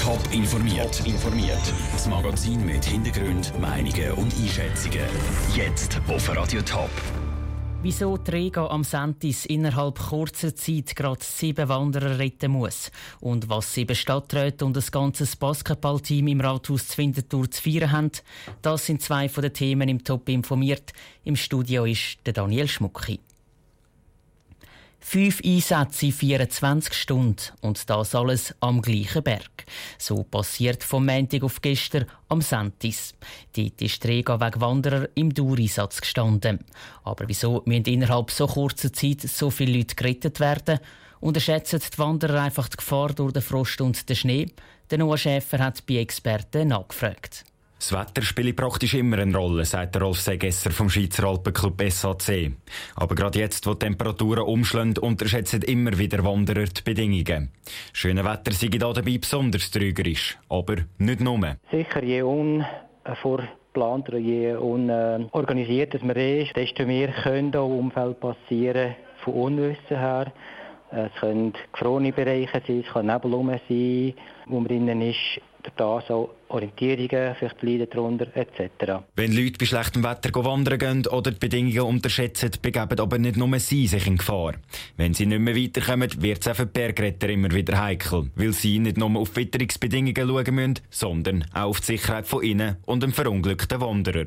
Top informiert. Informiert. Das Magazin mit Hintergrund, Meinungen und Einschätzungen. Jetzt auf Radio Top. Wieso Trega am Sentis innerhalb kurzer Zeit gerade sieben Wanderer retten muss und was sieben Stadträte und das ganze Basketballteam im Rathaus Zwintertour zu feiern haben, das sind zwei von den Themen im Top informiert. Im Studio ist der Daniel Schmucki. Fünf Einsätze in 24 Stunden und das alles am gleichen Berg. So passiert vom Montag auf gestern am Sentis. Dort ist Träger wegen Wanderer im Dauereinsatz gestanden. Aber wieso müssen innerhalb so kurzer Zeit so viele Leute gerettet werden? Unterschätzen die Wanderer einfach die Gefahr durch den Frost und den Schnee? Der Noah Schäfer hat bei Experten nachgefragt. Das Wetter spielt praktisch immer eine Rolle, sagt Rolf Segesser vom Schweizer Alpenclub SAC. Aber gerade jetzt, wo die Temperaturen umschlagen, unterschätzen immer wieder Wanderer die Bedingungen. Schöne Wetter sei da dabei besonders trügerisch, aber nicht nur. Sicher, je unvorplanter, je unorganisierter man ist, desto mehr können da Umfeld passieren von Unwissen her. Es können gefrorene Bereiche sein, es kann Nebel sein, wo man drinnen ist. Da so Orientierungen, vielleicht leiden darunter etc. Wenn Leute bei schlechtem Wetter wandern gehen oder die Bedingungen unterschätzen, begeben aber nicht nur sie sich in Gefahr. Wenn sie nicht mehr weiterkommen, wird es auch für die Bergretter immer wieder heikel, weil sie nicht nur auf Witterungsbedingungen schauen müssen, sondern auch auf die Sicherheit von ihnen und dem verunglückten Wanderer.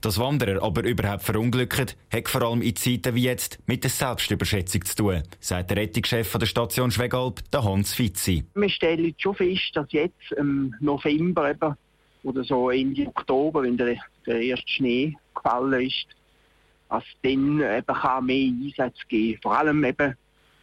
Dass Wanderer aber überhaupt verunglücken, hat vor allem in Zeiten wie jetzt mit der Selbstüberschätzung zu tun, sagt der Rettungschef der Station Schwegalp, der Hans Fitzi. Wir stellen schon fest, dass jetzt im November eben, oder so Ende Oktober, wenn der, der erste Schnee gefallen ist, dass dann eben kann mehr Einsatz geben Vor allem eben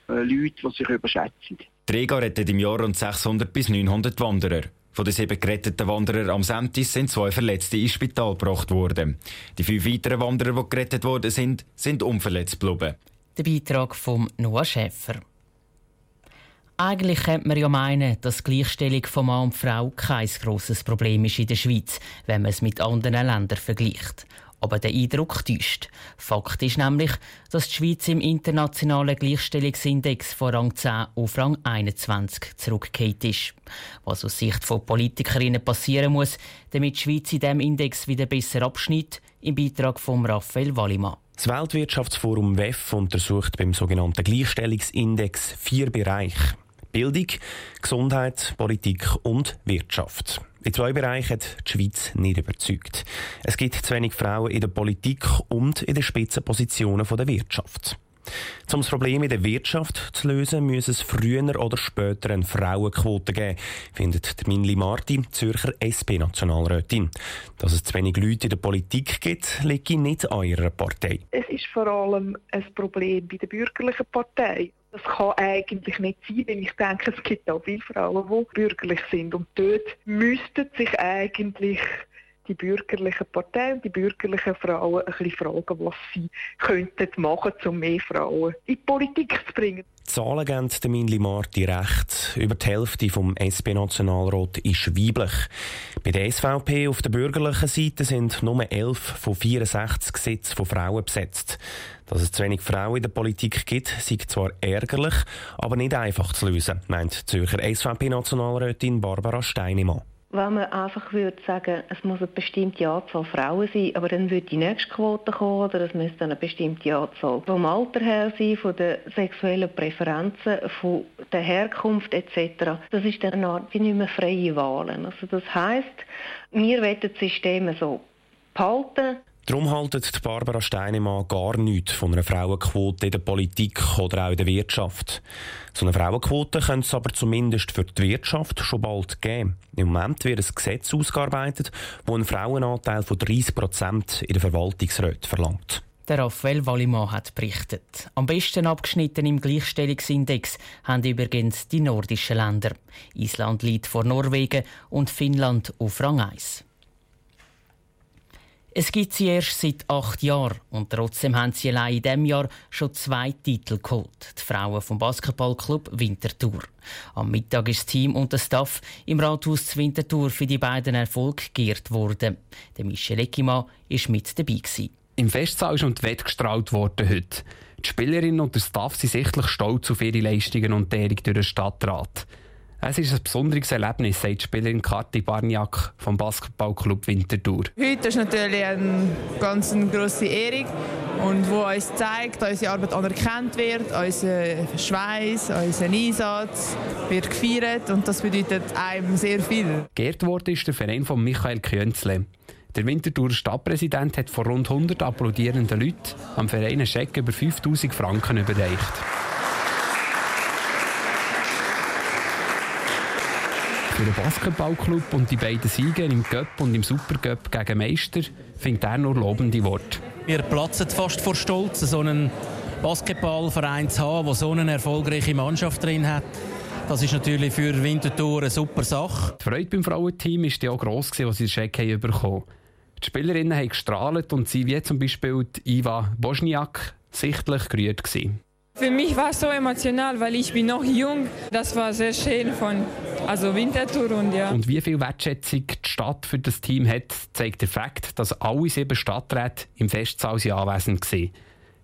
äh, Leute, die sich überschätzen. Träger rettet im Jahr rund 600 bis 900 Wanderer. Von den sieben geretteten Wanderern am Sentis sind zwei Verletzte ins Spital gebracht worden. Die fünf weiteren Wanderer, die gerettet worden sind, sind unverletzt geblieben. Der Beitrag von Noah Schäfer. Eigentlich könnte man ja meinen, dass Gleichstellung von Mann und Frau kein grosses Problem ist in der Schweiz, wenn man es mit anderen Ländern vergleicht. Aber der Eindruck täuscht. Fakt ist nämlich, dass die Schweiz im internationalen Gleichstellungsindex von Rang 10 auf Rang 21 zurückgekehrt ist. Was aus Sicht von Politikerinnen passieren muss, damit die Schweiz in diesem Index wieder besser abschneidet, im Beitrag von Raphael Wallimann. Das Weltwirtschaftsforum WEF untersucht beim sogenannten Gleichstellungsindex vier Bereiche. Bildung, Gesundheit, Politik und Wirtschaft. In zwei Bereichen hat die Schweiz nicht überzeugt. Es gibt zu wenig Frauen in der Politik und in den Spitzenpositionen der Wirtschaft. Um das Problem in der Wirtschaft zu lösen, muss es früher oder später eine Frauenquote geben, findet Minli Marti, Zürcher SP-Nationalrätin. Dass es zu wenig Leute in der Politik gibt, liegt nicht an ihrer Partei. Es ist vor allem ein Problem bei der bürgerlichen Partei. Das kann eigentlich nicht sein, denn ich denke, es gibt auch viele Frauen, die bürgerlich sind. Und dort müssten sich eigentlich die bürgerlichen Parteien und die bürgerlichen Frauen ein bisschen fragen, was sie könnten machen, um mehr Frauen in die Politik zu bringen. Die Zahlen geben der Minli Marti recht. Über die Hälfte vom SP-Nationalrat ist weiblich. Bei der SVP auf der bürgerlichen Seite sind nur 11 von 64 Sitzen von Frauen besetzt. Dass es zu wenig Frauen in der Politik gibt, sei zwar ärgerlich, aber nicht einfach zu lösen, meint Zürcher SVP-Nationalrätin Barbara Steinemann wenn man einfach würde sagen, es muss eine bestimmte Anzahl Frauen sein, aber dann würde die nächste Quote kommen oder es müsste eine bestimmte Anzahl vom Alter her sein, von den sexuellen Präferenzen, von der Herkunft etc. Das ist dann eine Art wie nicht mehr freie Wahlen. Also das heißt, wir wollen das System so behalten. Darum haltet Barbara Steinemann gar nichts von einer Frauenquote in der Politik oder auch in der Wirtschaft. So eine Frauenquote könnte es aber zumindest für die Wirtschaft schon bald geben. Im Moment wird ein Gesetz ausgearbeitet, das einen Frauenanteil von 30 Prozent in der Verwaltungsräten verlangt. Der Raphael Wallimann hat berichtet. Am besten abgeschnitten im Gleichstellungsindex haben übrigens die nordischen Länder. Island liegt vor Norwegen und Finnland auf Rang 1. Es gibt sie erst seit acht Jahren und trotzdem haben sie allein in diesem Jahr schon zwei Titel geholt. Die Frauen vom Basketballclub Winterthur. Am Mittag ist das Team und der Staff im Rathaus Winterthur für die beiden Erfolge geehrt worden. Der Michel Eckimann war mit dabei. Gewesen. Im Festsaal ist und die Wette gestrahlt worden heute. Die Spielerinnen und der Staff sind sichtlich stolz auf ihre Leistungen und die durch den Stadtrat. Es ist ein besonderes Erlebnis, sagt die Spielerin Kati Barniak vom Basketballclub Winterthur. Heute ist natürlich eine ganz grosse Ehrung und wo uns zeigt, dass unsere Arbeit anerkannt wird, unser Schweiß, unser Einsatz wird gefeiert und das bedeutet einem sehr viel. Geehrt worden ist der Verein von Michael Künzle. Der Winterthur Stadtpräsident hat vor rund 100 applaudierenden Leuten am Verein einen Scheck über 5000 Franken überreicht. Für den Basketballclub und die beiden Siege im Cup und im Supercup gegen Meister findet er nur lobende Worte. Wir platzen fast vor Stolz, so einen Basketballverein zu haben, der so eine erfolgreiche Mannschaft drin hat. Das ist natürlich für Winterthur eine super Sache. Die Freude beim Frauenteam war ja auch gross, als sie den Scheck bekommen haben. Die Spielerinnen haben gestrahlt und sie, wie zum Beispiel Iva Bosniak, sichtlich gerührt gewesen. Für mich war es so emotional, weil ich bin noch jung. Das war sehr schön von also Winterthur und ja. Und wie viel Wertschätzung die Stadt für das Team hat, zeigt der Fakt, dass alle sieben Stadträte im Festsaal anwesend waren.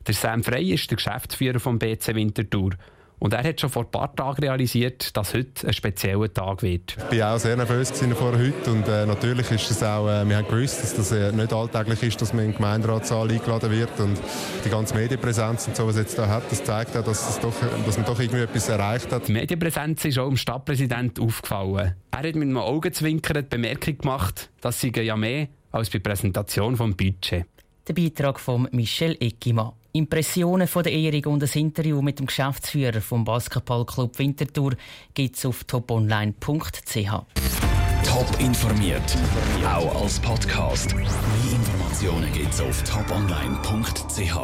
Der Sam Frey ist der Geschäftsführer vom BC Winterthur. Und er hat schon vor ein paar Tagen realisiert, dass heute ein spezieller Tag wird. Ich war auch sehr nervös vor heute und äh, natürlich ist es auch, äh, wir haben gewusst, dass das äh, nicht alltäglich ist, dass man in den Gemeinderatssaal eingeladen wird und die ganze Medienpräsenz und so, was jetzt da hat, das zeigt auch, dass, es doch, dass man doch irgendwie etwas erreicht hat. Die Medienpräsenz ist auch dem Stadtpräsidenten aufgefallen. Er hat mit einem Augenzwinkern die Bemerkung gemacht, dass sie ja mehr als bei der Präsentation des Budget. Der Beitrag von Michel Eckimann. Impressionen von der Ehrung und ein Interview mit dem Geschäftsführer vom Basketballclub Winterthur gibt es auf toponline.ch. Top informiert, auch als Podcast. Mehr Informationen gibt es auf toponline.ch.